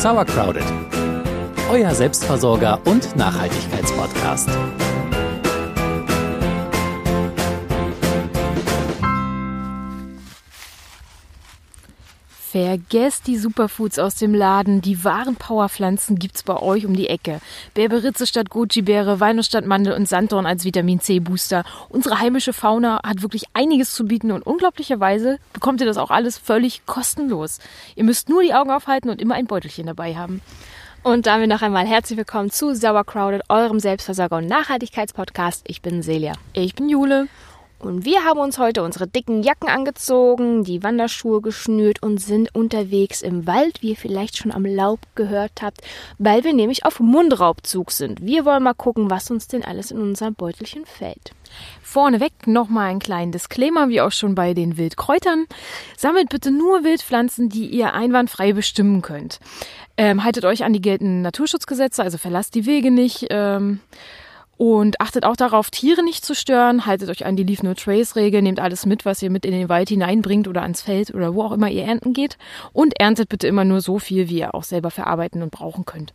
Sauercrowded, euer Selbstversorger und Nachhaltigkeitspodcast. Vergesst die Superfoods aus dem Laden. Die wahren Powerpflanzen gibt's bei euch um die Ecke. Berberitze statt Goji-Beere, Walnuss statt Mandel und Sanddorn als Vitamin C-Booster. Unsere heimische Fauna hat wirklich einiges zu bieten und unglaublicherweise bekommt ihr das auch alles völlig kostenlos. Ihr müsst nur die Augen aufhalten und immer ein Beutelchen dabei haben. Und damit noch einmal herzlich willkommen zu Sauercrowded, eurem Selbstversorger- und Nachhaltigkeitspodcast. Ich bin Celia. Ich bin Jule. Und wir haben uns heute unsere dicken Jacken angezogen, die Wanderschuhe geschnürt und sind unterwegs im Wald, wie ihr vielleicht schon am Laub gehört habt, weil wir nämlich auf Mundraubzug sind. Wir wollen mal gucken, was uns denn alles in unser Beutelchen fällt. Vorneweg nochmal einen kleinen Disclaimer, wie auch schon bei den Wildkräutern. Sammelt bitte nur Wildpflanzen, die ihr einwandfrei bestimmen könnt. Ähm, haltet euch an die geltenden Naturschutzgesetze, also verlasst die Wege nicht. Ähm, und achtet auch darauf, Tiere nicht zu stören. Haltet euch an die Leave No Trace Regel. Nehmt alles mit, was ihr mit in den Wald hineinbringt oder ans Feld oder wo auch immer ihr ernten geht. Und erntet bitte immer nur so viel, wie ihr auch selber verarbeiten und brauchen könnt.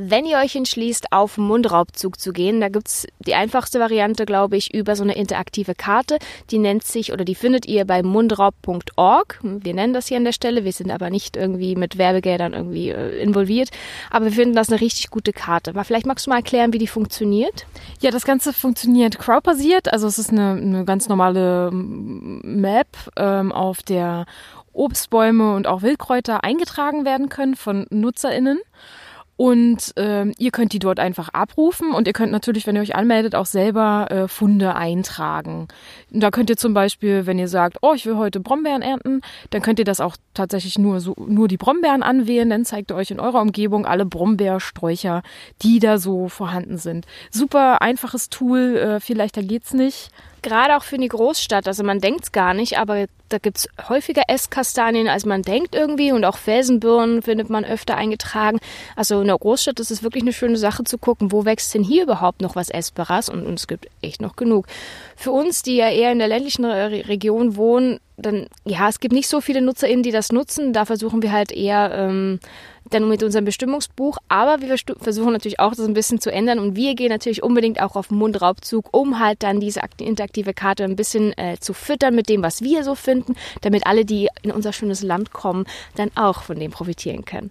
Wenn ihr euch entschließt, auf Mundraubzug zu gehen, da gibt's die einfachste Variante, glaube ich, über so eine interaktive Karte. Die nennt sich oder die findet ihr bei mundraub.org. Wir nennen das hier an der Stelle, wir sind aber nicht irgendwie mit Werbegeldern irgendwie äh, involviert. Aber wir finden das eine richtig gute Karte. Aber vielleicht magst du mal erklären, wie die funktioniert? Ja, das Ganze funktioniert crowdbasiert. Also es ist eine, eine ganz normale Map, ähm, auf der Obstbäume und auch Wildkräuter eingetragen werden können von NutzerInnen. Und ähm, ihr könnt die dort einfach abrufen und ihr könnt natürlich, wenn ihr euch anmeldet, auch selber äh, Funde eintragen. Und da könnt ihr zum Beispiel, wenn ihr sagt, oh, ich will heute Brombeeren ernten, dann könnt ihr das auch tatsächlich nur so nur die Brombeeren anwählen. Dann zeigt ihr euch in eurer Umgebung alle Brombeersträucher, die da so vorhanden sind. Super einfaches Tool, äh, viel leichter geht's nicht gerade auch für die Großstadt. Also man denkt es gar nicht, aber da gibt es häufiger Esskastanien, als man denkt irgendwie. Und auch Felsenbirnen findet man öfter eingetragen. Also in der Großstadt ist es wirklich eine schöne Sache zu gucken, wo wächst denn hier überhaupt noch was Essbares? Und, und es gibt echt noch genug. Für uns, die ja eher in der ländlichen Region wohnen, dann, ja, es gibt nicht so viele NutzerInnen, die das nutzen. Da versuchen wir halt eher... Ähm, dann mit unserem Bestimmungsbuch. Aber wir versuchen natürlich auch das ein bisschen zu ändern und wir gehen natürlich unbedingt auch auf Mundraubzug, um halt dann diese interaktive Karte ein bisschen äh, zu füttern mit dem, was wir so finden, damit alle, die in unser schönes Land kommen, dann auch von dem profitieren können.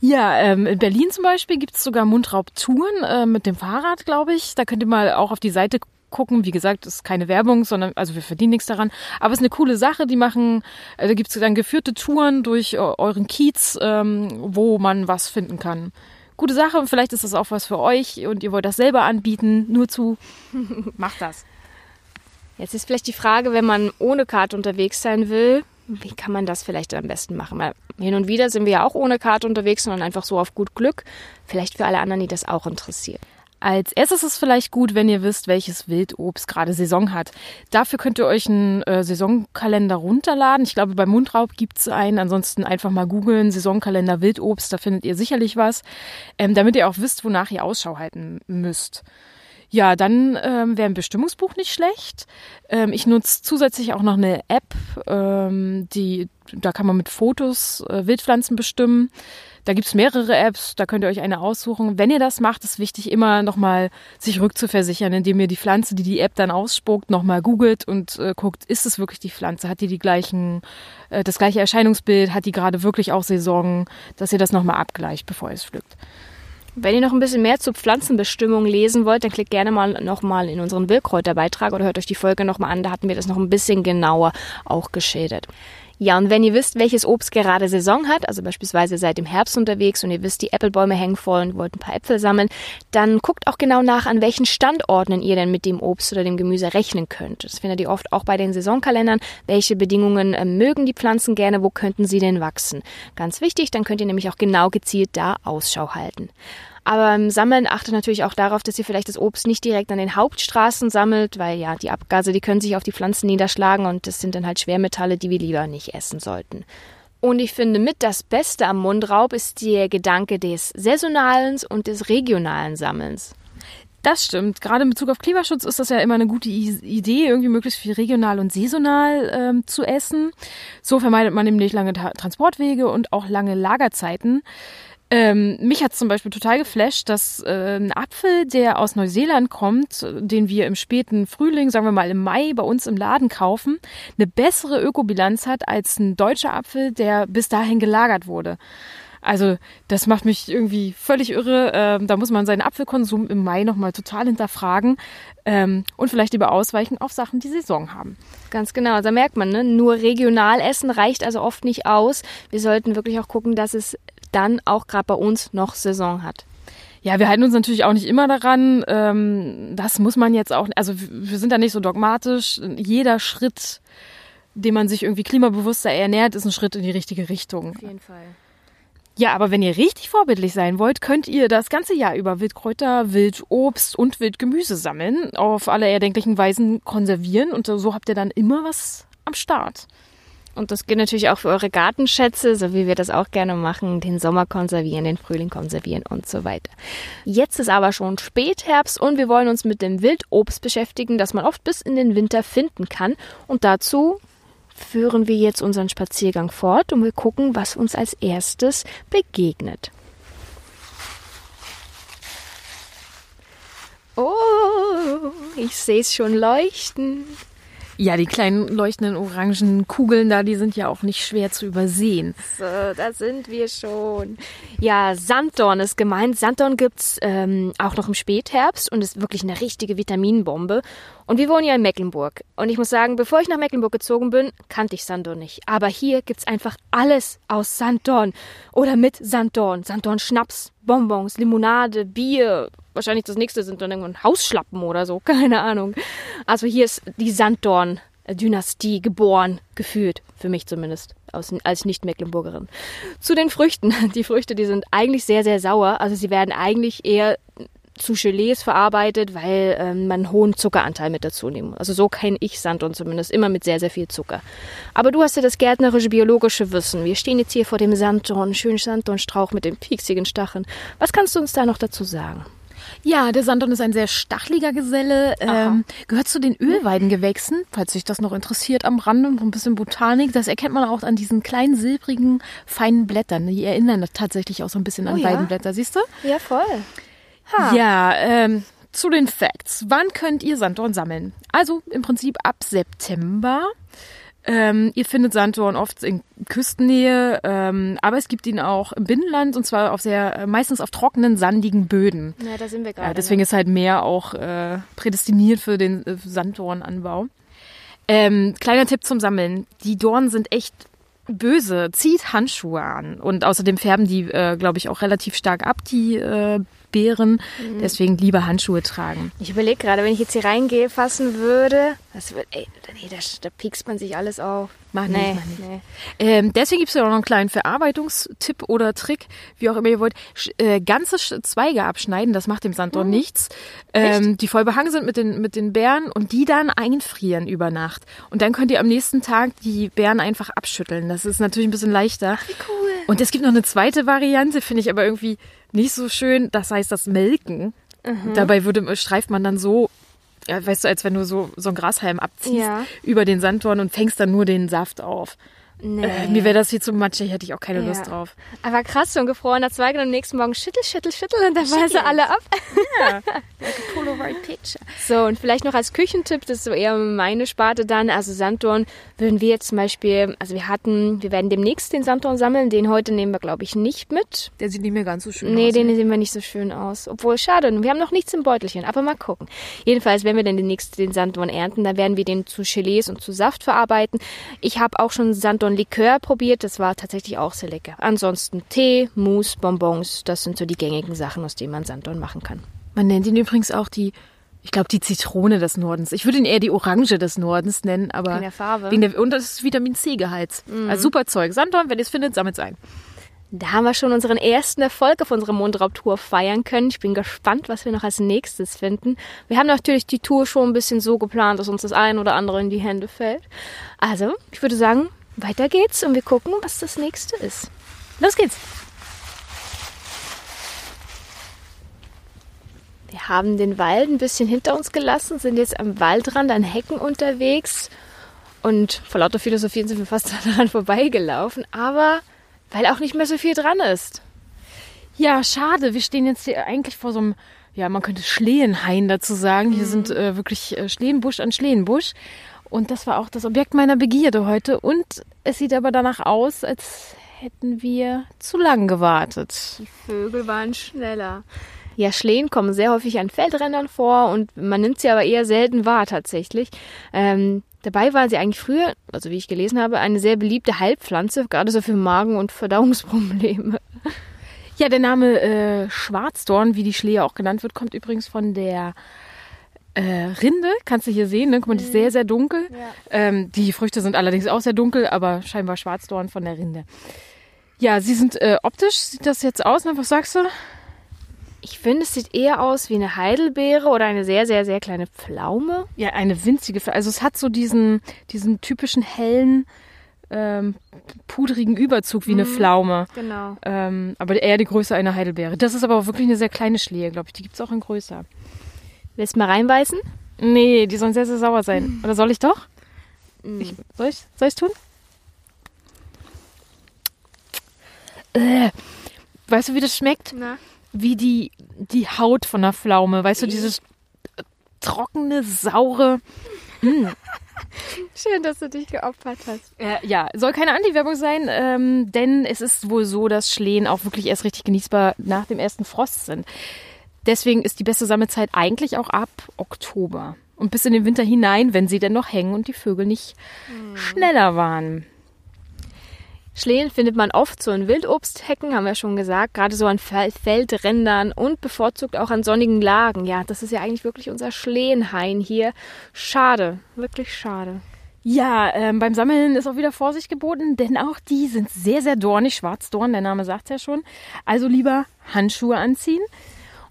Ja, ähm, in Berlin zum Beispiel gibt es sogar Mundraubtouren äh, mit dem Fahrrad, glaube ich. Da könnt ihr mal auch auf die Seite gucken. Wie gesagt, ist keine Werbung, sondern also wir verdienen nichts daran. Aber es ist eine coole Sache. Die machen, äh, da gibt es dann geführte Touren durch äh, euren Kiez, ähm, wo man was finden kann. Gute Sache und vielleicht ist das auch was für euch und ihr wollt das selber anbieten. Nur zu, macht das. Jetzt ist vielleicht die Frage, wenn man ohne Karte unterwegs sein will, wie kann man das vielleicht am besten machen? Weil hin und wieder sind wir ja auch ohne Karte unterwegs, sondern einfach so auf gut Glück. Vielleicht für alle anderen, die das auch interessiert. Als erstes ist es vielleicht gut, wenn ihr wisst, welches Wildobst gerade Saison hat. Dafür könnt ihr euch einen äh, Saisonkalender runterladen. Ich glaube, beim Mundraub gibt's einen. Ansonsten einfach mal googeln, Saisonkalender Wildobst, da findet ihr sicherlich was, ähm, damit ihr auch wisst, wonach ihr Ausschau halten müsst. Ja, dann ähm, wäre ein Bestimmungsbuch nicht schlecht. Ähm, ich nutze zusätzlich auch noch eine App, ähm, die da kann man mit Fotos äh, Wildpflanzen bestimmen. Da gibt's mehrere Apps, da könnt ihr euch eine aussuchen. Wenn ihr das macht, ist wichtig, immer nochmal sich rückzuversichern, indem ihr die Pflanze, die die App dann ausspuckt, nochmal googelt und äh, guckt, ist es wirklich die Pflanze? Hat die die gleichen, äh, das gleiche Erscheinungsbild? Hat die gerade wirklich auch Saison? Dass ihr das nochmal abgleicht, bevor ihr es pflückt. Wenn ihr noch ein bisschen mehr zur Pflanzenbestimmung lesen wollt, dann klickt gerne mal nochmal in unseren Wildkräuterbeitrag oder hört euch die Folge nochmal an. Da hatten wir das noch ein bisschen genauer auch geschildert. Ja, und wenn ihr wisst, welches Obst gerade Saison hat, also beispielsweise seid im Herbst unterwegs und ihr wisst, die Äpfelbäume hängen voll und wollt ein paar Äpfel sammeln, dann guckt auch genau nach, an welchen Standorten ihr denn mit dem Obst oder dem Gemüse rechnen könnt. Das findet ihr oft auch bei den Saisonkalendern. Welche Bedingungen äh, mögen die Pflanzen gerne? Wo könnten sie denn wachsen? Ganz wichtig, dann könnt ihr nämlich auch genau gezielt da Ausschau halten. Aber im Sammeln achtet natürlich auch darauf, dass ihr vielleicht das Obst nicht direkt an den Hauptstraßen sammelt, weil ja, die Abgase, die können sich auf die Pflanzen niederschlagen und das sind dann halt Schwermetalle, die wir lieber nicht essen sollten. Und ich finde mit das Beste am Mundraub ist der Gedanke des saisonalen und des regionalen Sammelns. Das stimmt. Gerade in Bezug auf Klimaschutz ist das ja immer eine gute Idee, irgendwie möglichst viel regional und saisonal ähm, zu essen. So vermeidet man nämlich lange Transportwege und auch lange Lagerzeiten. Ähm, mich hat zum Beispiel total geflasht, dass äh, ein Apfel, der aus Neuseeland kommt, den wir im späten Frühling, sagen wir mal im Mai, bei uns im Laden kaufen, eine bessere Ökobilanz hat als ein deutscher Apfel, der bis dahin gelagert wurde. Also das macht mich irgendwie völlig irre. Ähm, da muss man seinen Apfelkonsum im Mai nochmal total hinterfragen ähm, und vielleicht lieber ausweichen auf Sachen, die Saison haben. Ganz genau, also da merkt man, ne? nur regional essen reicht also oft nicht aus. Wir sollten wirklich auch gucken, dass es dann auch gerade bei uns noch Saison hat. Ja, wir halten uns natürlich auch nicht immer daran. Ähm, das muss man jetzt auch, also wir sind da nicht so dogmatisch. Jeder Schritt, den man sich irgendwie klimabewusster ernährt, ist ein Schritt in die richtige Richtung. Auf jeden Fall. Ja, aber wenn ihr richtig vorbildlich sein wollt, könnt ihr das ganze Jahr über Wildkräuter, Wildobst und Wildgemüse sammeln, auf alle erdenklichen Weisen konservieren und so habt ihr dann immer was am Start. Und das gilt natürlich auch für eure Gartenschätze, so wie wir das auch gerne machen, den Sommer konservieren, den Frühling konservieren und so weiter. Jetzt ist aber schon Spätherbst und wir wollen uns mit dem Wildobst beschäftigen, das man oft bis in den Winter finden kann. Und dazu führen wir jetzt unseren Spaziergang fort und wir gucken, was uns als erstes begegnet. Oh, ich sehe es schon leuchten. Ja, die kleinen leuchtenden orangen Kugeln da, die sind ja auch nicht schwer zu übersehen. So, da sind wir schon. Ja, Sanddorn ist gemeint. Sanddorn gibt's ähm, auch noch im Spätherbst und ist wirklich eine richtige Vitaminbombe. Und wir wohnen ja in Mecklenburg. Und ich muss sagen, bevor ich nach Mecklenburg gezogen bin, kannte ich Sanddorn nicht. Aber hier gibt's einfach alles aus Sanddorn oder mit Sanddorn. Sanddorn Schnaps, Bonbons, Limonade, Bier, wahrscheinlich das nächste sind dann irgendwann Hausschlappen oder so, keine Ahnung. Also hier ist die Sanddorn-Dynastie geboren, gefühlt, für mich zumindest, als Nicht-Mecklenburgerin. Zu den Früchten. Die Früchte, die sind eigentlich sehr, sehr sauer. Also sie werden eigentlich eher zu Gelees verarbeitet, weil ähm, man einen hohen Zuckeranteil mit dazu nehmen. Also so kenne ich Sanddorn zumindest, immer mit sehr, sehr viel Zucker. Aber du hast ja das gärtnerische, biologische Wissen. Wir stehen jetzt hier vor dem Sanddorn, schönen Sanddornstrauch mit den pieksigen Stacheln. Was kannst du uns da noch dazu sagen? Ja, der Sanddorn ist ein sehr stachliger Geselle, ähm, gehört zu den Ölweidengewächsen, falls sich das noch interessiert am Rande, noch ein bisschen Botanik. Das erkennt man auch an diesen kleinen, silbrigen, feinen Blättern. Die erinnern tatsächlich auch so ein bisschen an oh, ja? Weidenblätter, siehst du? Ja, voll. Ha. Ja, ähm, zu den Facts. Wann könnt ihr Sanddorn sammeln? Also im Prinzip ab September. Ähm, ihr findet Sanddorn oft in Küstennähe, ähm, aber es gibt ihn auch im Binnenland und zwar auf sehr äh, meistens auf trockenen, sandigen Böden. Ja, da sind wir gerade. Äh, deswegen ne? ist halt Meer auch äh, prädestiniert für den äh, Sanddornanbau. Ähm, kleiner Tipp zum Sammeln. Die Dornen sind echt böse. Zieht Handschuhe an. Und außerdem färben die, äh, glaube ich, auch relativ stark ab, die äh, Beeren. Mhm. Deswegen lieber Handschuhe tragen. Ich überlege gerade, wenn ich jetzt hier reingehe, fassen würde, das wird, ey, nee, da, da piekst man sich alles auf. Mach nicht, nee, mach nicht. Nee. Ähm, deswegen gibt es ja auch noch einen kleinen Verarbeitungstipp oder Trick, wie auch immer ihr wollt. Sch äh, ganze Zweige abschneiden, das macht dem Sanddorn mhm. nichts. Ähm, die voll behangen sind mit den, mit den Beeren und die dann einfrieren über Nacht. Und dann könnt ihr am nächsten Tag die Beeren einfach abschütteln. Das ist natürlich ein bisschen leichter. Ach, wie cool. Und es gibt noch eine zweite Variante, finde ich aber irgendwie nicht so schön. Das heißt das Melken. Mhm. Dabei würde, streift man dann so, ja, weißt du, als wenn du so, so einen Grashalm abziehst ja. über den Sanddorn und fängst dann nur den Saft auf. Nee. Äh, mir wäre das hier zu matschig, hätte ich auch keine ja. Lust drauf. Aber krass, so ein gefrorener Zweig und am nächsten Morgen schüttel, schüttel, schüttel und dann weisen alle ab. Ja, like a Polaroid picture. So, und vielleicht noch als Küchentipp, das ist so eher meine Sparte dann, also Sanddorn würden wir jetzt zum Beispiel, also wir hatten, wir werden demnächst den Sanddorn sammeln, den heute nehmen wir glaube ich nicht mit. Der sieht nicht mehr ganz so schön nee, aus. Nee, den sehen wir nicht so schön aus. Obwohl, schade, wir haben noch nichts im Beutelchen, aber mal gucken. Jedenfalls, wenn wir dann demnächst den Sanddorn ernten, dann werden wir den zu Gelees und zu Saft verarbeiten. Ich habe auch schon Sanddorn-Likör probiert probiert. Das war tatsächlich auch sehr lecker. Ansonsten Tee, Mousse, Bonbons, das sind so die gängigen Sachen, aus denen man Sanddorn machen kann. Man nennt ihn übrigens auch die, ich glaube, die Zitrone des Nordens. Ich würde ihn eher die Orange des Nordens nennen, aber wegen der Farbe. Wegen der, und das ist Vitamin C-Gehalt. Mhm. Also super Zeug. Sanddorn, wenn ihr es findet, sammelt es ein. Da haben wir schon unseren ersten Erfolg auf unserer Mondraubtour feiern können. Ich bin gespannt, was wir noch als nächstes finden. Wir haben natürlich die Tour schon ein bisschen so geplant, dass uns das ein oder andere in die Hände fällt. Also, ich würde sagen, weiter geht's und wir gucken, was das nächste ist. Los geht's! Wir haben den Wald ein bisschen hinter uns gelassen, sind jetzt am Waldrand an Hecken unterwegs und vor lauter Philosophien sind wir fast daran vorbeigelaufen, aber weil auch nicht mehr so viel dran ist. Ja, schade. Wir stehen jetzt hier eigentlich vor so einem, ja, man könnte Schlehenhain dazu sagen. Hier sind äh, wirklich äh, Schlehenbusch an Schlehenbusch. Und das war auch das Objekt meiner Begierde heute. Und es sieht aber danach aus, als hätten wir zu lang gewartet. Die Vögel waren schneller. Ja, Schlehen kommen sehr häufig an Feldrändern vor und man nimmt sie aber eher selten wahr tatsächlich. Ähm, dabei waren sie eigentlich früher, also wie ich gelesen habe, eine sehr beliebte Heilpflanze, gerade so für Magen- und Verdauungsprobleme. Ja, der Name äh, Schwarzdorn, wie die Schlehe auch genannt wird, kommt übrigens von der äh, Rinde. Kannst du hier sehen, ne? Guck mal, die ist sehr, sehr dunkel. Ja. Ähm, die Früchte sind allerdings auch sehr dunkel, aber scheinbar Schwarzdorn von der Rinde. Ja, sie sind äh, optisch, sieht das jetzt aus, ne? Was sagst du? Ich finde, es sieht eher aus wie eine Heidelbeere oder eine sehr, sehr, sehr kleine Pflaume. Ja, eine winzige, Pfl- also es hat so diesen, diesen typischen hellen, ähm, pudrigen Überzug wie eine Pflaume. Genau. Ähm, aber eher die Größe einer Heidelbeere. Das ist aber auch wirklich eine sehr kleine Schlehe, glaube ich. Die gibt es auch in größer. Willst du mal reinbeißen? Nee, die sollen sehr, sehr sauer sein. Oder soll ich doch? Ich, soll ich soll ich's tun? Äh, weißt du, wie das schmeckt? Na? Wie die, die Haut von der Pflaume. Weißt du, dieses äh, trockene, saure. Schön, dass du dich geopfert hast. Äh, ja, soll keine Anti-Werbung sein, ähm, denn es ist wohl so, dass Schlehen auch wirklich erst richtig genießbar nach dem ersten Frost sind. Deswegen ist die beste Sammelzeit eigentlich auch ab Oktober. Und bis in den Winter hinein, wenn sie denn noch hängen und die Vögel nicht schneller waren. Schlehen findet man oft so in Wildobsthecken, haben wir schon gesagt, gerade so an Fel Feldrändern und bevorzugt auch an sonnigen Lagen. Ja, das ist ja eigentlich wirklich unser Schlehenhain hier. Schade, wirklich schade. Ja, ähm, beim Sammeln ist auch wieder Vorsicht geboten, denn auch die sind sehr, sehr dornig. Schwarzdorn, der Name sagt ja schon. Also lieber Handschuhe anziehen.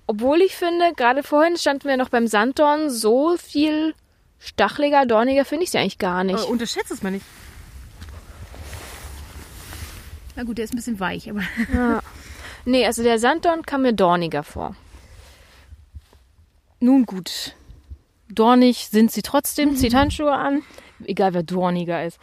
Obwohl ich finde, gerade vorhin standen wir noch beim Sanddorn, so viel stacheliger, dorniger finde ich sie eigentlich gar nicht. unterschätzt es mal nicht. Na gut, der ist ein bisschen weich, aber. Ja. Nee, also der Sanddorn kam mir dorniger vor. Nun gut. Dornig sind sie trotzdem, zieht Handschuhe an. Egal wer dorniger ist.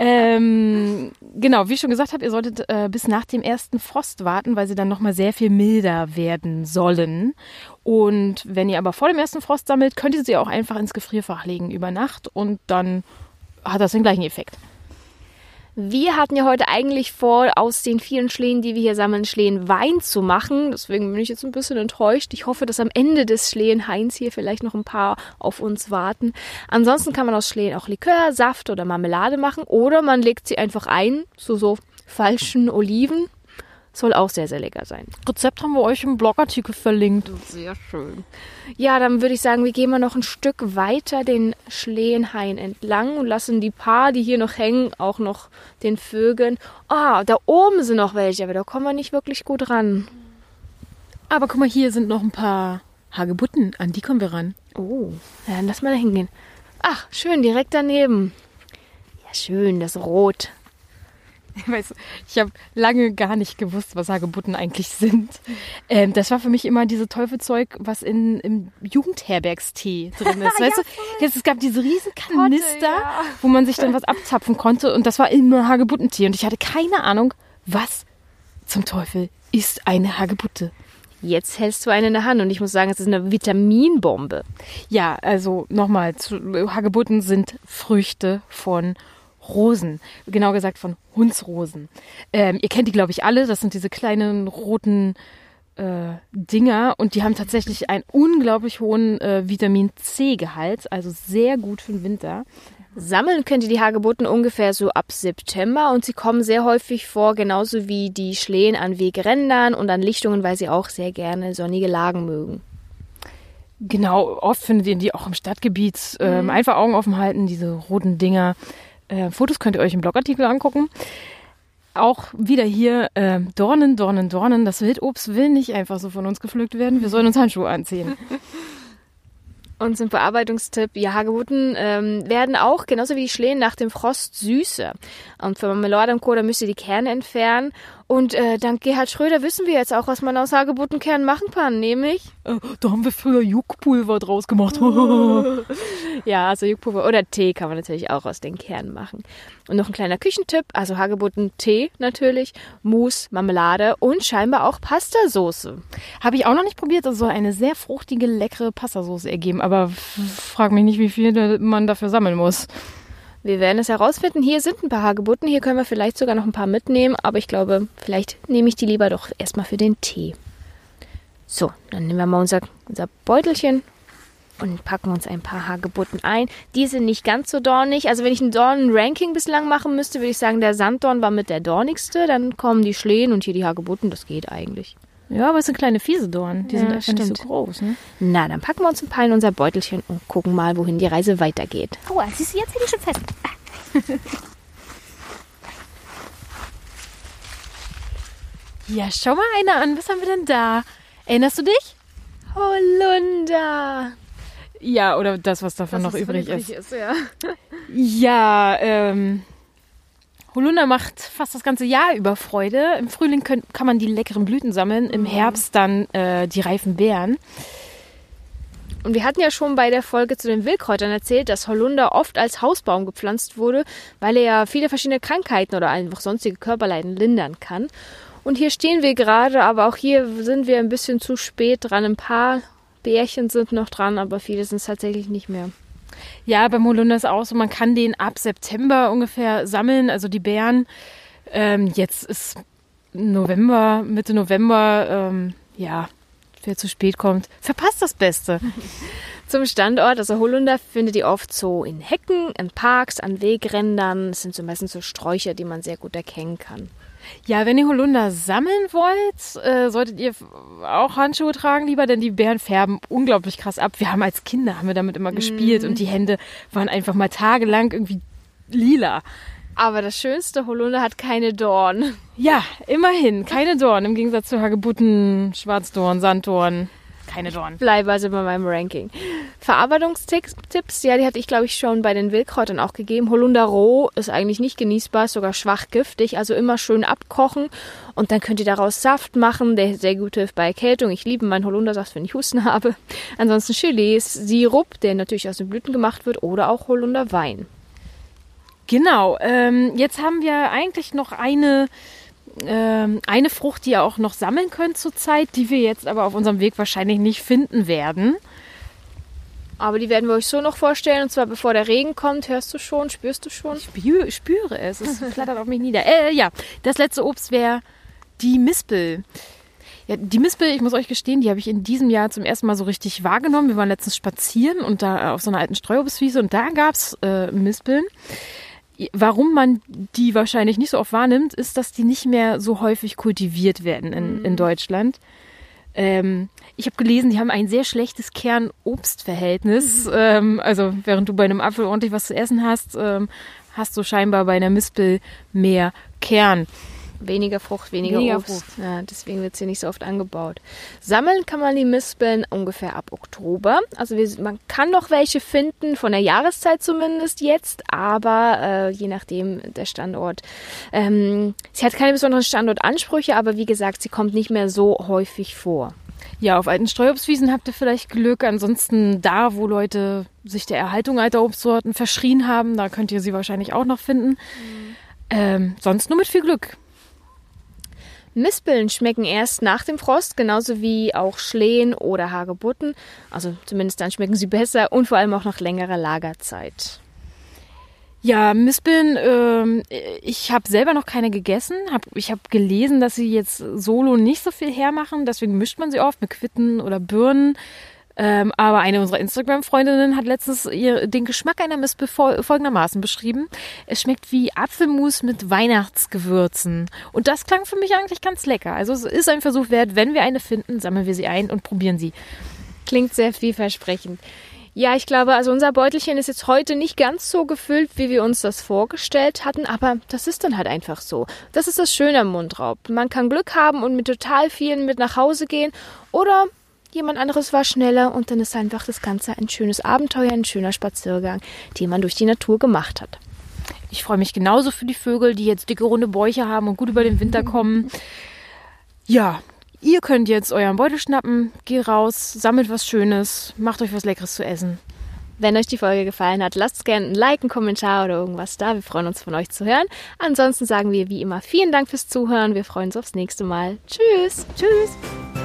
Ähm, genau, wie ich schon gesagt habe, ihr solltet äh, bis nach dem ersten Frost warten, weil sie dann nochmal sehr viel milder werden sollen. Und wenn ihr aber vor dem ersten Frost sammelt, könnt ihr sie auch einfach ins Gefrierfach legen über Nacht und dann hat das den gleichen Effekt. Wir hatten ja heute eigentlich vor, aus den vielen Schlehen, die wir hier sammeln, Schlehen Wein zu machen. Deswegen bin ich jetzt ein bisschen enttäuscht. Ich hoffe, dass am Ende des Schlehenhains hier vielleicht noch ein paar auf uns warten. Ansonsten kann man aus Schlehen auch Likör, Saft oder Marmelade machen oder man legt sie einfach ein, so so falschen Oliven. Soll auch sehr, sehr lecker sein. Rezept haben wir euch im Blogartikel verlinkt. Sehr schön. Ja, dann würde ich sagen, wir gehen mal noch ein Stück weiter den Schlehenhain entlang und lassen die paar, die hier noch hängen, auch noch den Vögeln. Ah, da oben sind noch welche, aber da kommen wir nicht wirklich gut ran. Aber guck mal, hier sind noch ein paar Hagebutten, an die kommen wir ran. Oh, ja, dann lass mal da hingehen. Ach, schön, direkt daneben. Ja, schön, das Rot. Du, ich habe lange gar nicht gewusst, was Hagebutten eigentlich sind. Ähm, das war für mich immer diese Teufelzeug, was in, im Jugendherbergstee drin ist. weißt du, jetzt, es gab diese riesen Kanister, ja. wo man sich dann was abzapfen konnte und das war immer Hagebuttentee und ich hatte keine Ahnung, was zum Teufel ist eine Hagebutte. Jetzt hältst du eine in der Hand und ich muss sagen, es ist eine Vitaminbombe. Ja, also nochmal, Hagebutten sind Früchte von Rosen, genau gesagt von Hundsrosen. Ähm, ihr kennt die, glaube ich, alle. Das sind diese kleinen roten äh, Dinger und die haben tatsächlich einen unglaublich hohen äh, Vitamin C-Gehalt, also sehr gut für den Winter. Sammeln könnt ihr die Hagebutten ungefähr so ab September und sie kommen sehr häufig vor, genauso wie die Schlehen an Wegrändern und an Lichtungen, weil sie auch sehr gerne sonnige Lagen mögen. Genau, oft findet ihr die auch im Stadtgebiet. Ähm, einfach Augen offen halten, diese roten Dinger. Äh, Fotos könnt ihr euch im Blogartikel angucken. Auch wieder hier äh, Dornen, Dornen, Dornen. Das Wildobst will nicht einfach so von uns gepflückt werden. Wir sollen uns Handschuhe anziehen. Und zum Bearbeitungstipp, ja, Hagebutten ähm, werden auch, genauso wie die Schlehen, nach dem Frost süßer. Und für Marmelade und Co., da müsst ihr die Kerne entfernen. Und äh, dank Gerhard Schröder wissen wir jetzt auch, was man aus Hagebuttenkernen machen kann, nämlich. Äh, da haben wir früher Juckpulver draus gemacht. ja, also Juckpulver oder Tee kann man natürlich auch aus den Kernen machen. Und noch ein kleiner Küchentipp, also Hagebutten Tee natürlich, Mousse, Marmelade und scheinbar auch Pastasoße. Habe ich auch noch nicht probiert, das soll eine sehr fruchtige, leckere Pastasoße ergeben, aber frag mich nicht, wie viel man dafür sammeln muss. Wir werden es herausfinden. Hier sind ein paar Hagebutten. Hier können wir vielleicht sogar noch ein paar mitnehmen. Aber ich glaube, vielleicht nehme ich die lieber doch erstmal für den Tee. So, dann nehmen wir mal unser, unser Beutelchen und packen uns ein paar Hagebutten ein. Die sind nicht ganz so dornig. Also wenn ich ein Dornen-Ranking bislang machen müsste, würde ich sagen, der Sanddorn war mit der dornigste. Dann kommen die Schlehen und hier die Hagebutten. Das geht eigentlich. Ja, aber es sind kleine fiese Dornen. Die ja, sind einfach nicht so groß. Ne? Na, dann packen wir uns ein paar in unser Beutelchen und gucken mal, wohin die Reise weitergeht. Aua, siehst du, jetzt hätte ich schon fest. ja, schau mal einer an. Was haben wir denn da? Erinnerst du dich? Holunder. Ja, oder das, was davon das, noch übrig ist. ist ja, ja ähm, Holunder macht fast das ganze Jahr über Freude. Im Frühling können, kann man die leckeren Blüten sammeln, im mhm. Herbst dann äh, die reifen Beeren. Und wir hatten ja schon bei der Folge zu den Wildkräutern erzählt, dass Holunder oft als Hausbaum gepflanzt wurde, weil er ja viele verschiedene Krankheiten oder einfach sonstige Körperleiden lindern kann. Und hier stehen wir gerade, aber auch hier sind wir ein bisschen zu spät dran. Ein paar Bärchen sind noch dran, aber viele sind es tatsächlich nicht mehr. Ja, beim Holunder ist auch so, man kann den ab September ungefähr sammeln, also die Beeren. Ähm, jetzt ist November, Mitte November, ähm, ja, wer zu spät kommt, verpasst das Beste. Zum Standort, also Holunder findet ihr oft so in Hecken, in Parks, an Wegrändern. Das sind so meistens so Sträucher, die man sehr gut erkennen kann. Ja, wenn ihr Holunder sammeln wollt, äh, solltet ihr auch Handschuhe tragen lieber, denn die Bären färben unglaublich krass ab. Wir haben als Kinder haben wir damit immer gespielt mm. und die Hände waren einfach mal tagelang irgendwie lila. Aber das Schönste, Holunder hat keine Dorn. Ja, immerhin, keine Dorn. Im Gegensatz zu Hagebutten, Schwarzdorn, Sanddorn keine Dorn. Bleibe also bei meinem Ranking. Verarbeitungstipps, ja, die hatte ich, glaube ich, schon bei den Wildkräutern auch gegeben. Holunder roh ist eigentlich nicht genießbar, ist sogar schwach giftig, also immer schön abkochen und dann könnt ihr daraus Saft machen, der sehr gut hilft bei Erkältung. Ich liebe meinen Holundersaft, wenn ich Husten habe. Ansonsten Gelee, Sirup, der natürlich aus den Blüten gemacht wird oder auch Holunderwein. Genau, ähm, jetzt haben wir eigentlich noch eine ähm, eine Frucht, die ihr auch noch sammeln könnt zurzeit, die wir jetzt aber auf unserem Weg wahrscheinlich nicht finden werden. Aber die werden wir euch so noch vorstellen, und zwar bevor der Regen kommt. Hörst du schon? Spürst du schon? Ich spüre, spüre es. Es flattert auf mich nieder. Äh, ja, das letzte Obst wäre die Mispel. Ja, die Mispel, ich muss euch gestehen, die habe ich in diesem Jahr zum ersten Mal so richtig wahrgenommen. Wir waren letztens spazieren und da auf so einer alten Streuobstwiese und da gab es äh, Mispeln. Warum man die wahrscheinlich nicht so oft wahrnimmt, ist, dass die nicht mehr so häufig kultiviert werden in, in mhm. Deutschland. Ähm, ich habe gelesen, die haben ein sehr schlechtes Kern-Obst-Verhältnis. Mhm. Ähm, also während du bei einem Apfel ordentlich was zu essen hast, ähm, hast du scheinbar bei einer Mispel mehr Kern. Weniger Frucht, weniger, weniger Obst. Frucht. Ja, deswegen wird sie nicht so oft angebaut. Sammeln kann man die Mispeln ungefähr ab Oktober. Also wir, man kann noch welche finden, von der Jahreszeit zumindest jetzt, aber äh, je nachdem der Standort. Ähm, sie hat keine besonderen Standortansprüche, aber wie gesagt, sie kommt nicht mehr so häufig vor. Ja, auf alten Streuobstwiesen habt ihr vielleicht Glück. Ansonsten da, wo Leute sich der Erhaltung alter Obstsorten verschrien haben, da könnt ihr sie wahrscheinlich auch noch finden. Mhm. Ähm, sonst nur mit viel Glück. Mispeln schmecken erst nach dem Frost, genauso wie auch Schlehen oder Hagebutten. Also zumindest dann schmecken sie besser und vor allem auch nach längerer Lagerzeit. Ja, Mispeln, äh, ich habe selber noch keine gegessen. Hab, ich habe gelesen, dass sie jetzt solo nicht so viel hermachen. Deswegen mischt man sie oft mit Quitten oder Birnen. Ähm, aber eine unserer Instagram-Freundinnen hat letztens ihr, den Geschmack einer Mispel folgendermaßen beschrieben. Es schmeckt wie Apfelmus mit Weihnachtsgewürzen. Und das klang für mich eigentlich ganz lecker. Also es ist ein Versuch wert. Wenn wir eine finden, sammeln wir sie ein und probieren sie. Klingt sehr vielversprechend. Ja, ich glaube, also unser Beutelchen ist jetzt heute nicht ganz so gefüllt, wie wir uns das vorgestellt hatten, aber das ist dann halt einfach so. Das ist das Schöne am Mundraub. Man kann Glück haben und mit total vielen mit nach Hause gehen oder Jemand anderes war schneller und dann ist einfach das Ganze ein schönes Abenteuer, ein schöner Spaziergang, den man durch die Natur gemacht hat. Ich freue mich genauso für die Vögel, die jetzt dicke runde Bäuche haben und gut über den Winter kommen. Ja, ihr könnt jetzt euren Beutel schnappen, geht raus, sammelt was Schönes, macht euch was Leckeres zu essen. Wenn euch die Folge gefallen hat, lasst gerne ein Like, einen Kommentar oder irgendwas da. Wir freuen uns von euch zu hören. Ansonsten sagen wir wie immer vielen Dank fürs Zuhören. Wir freuen uns aufs nächste Mal. Tschüss. Tschüss.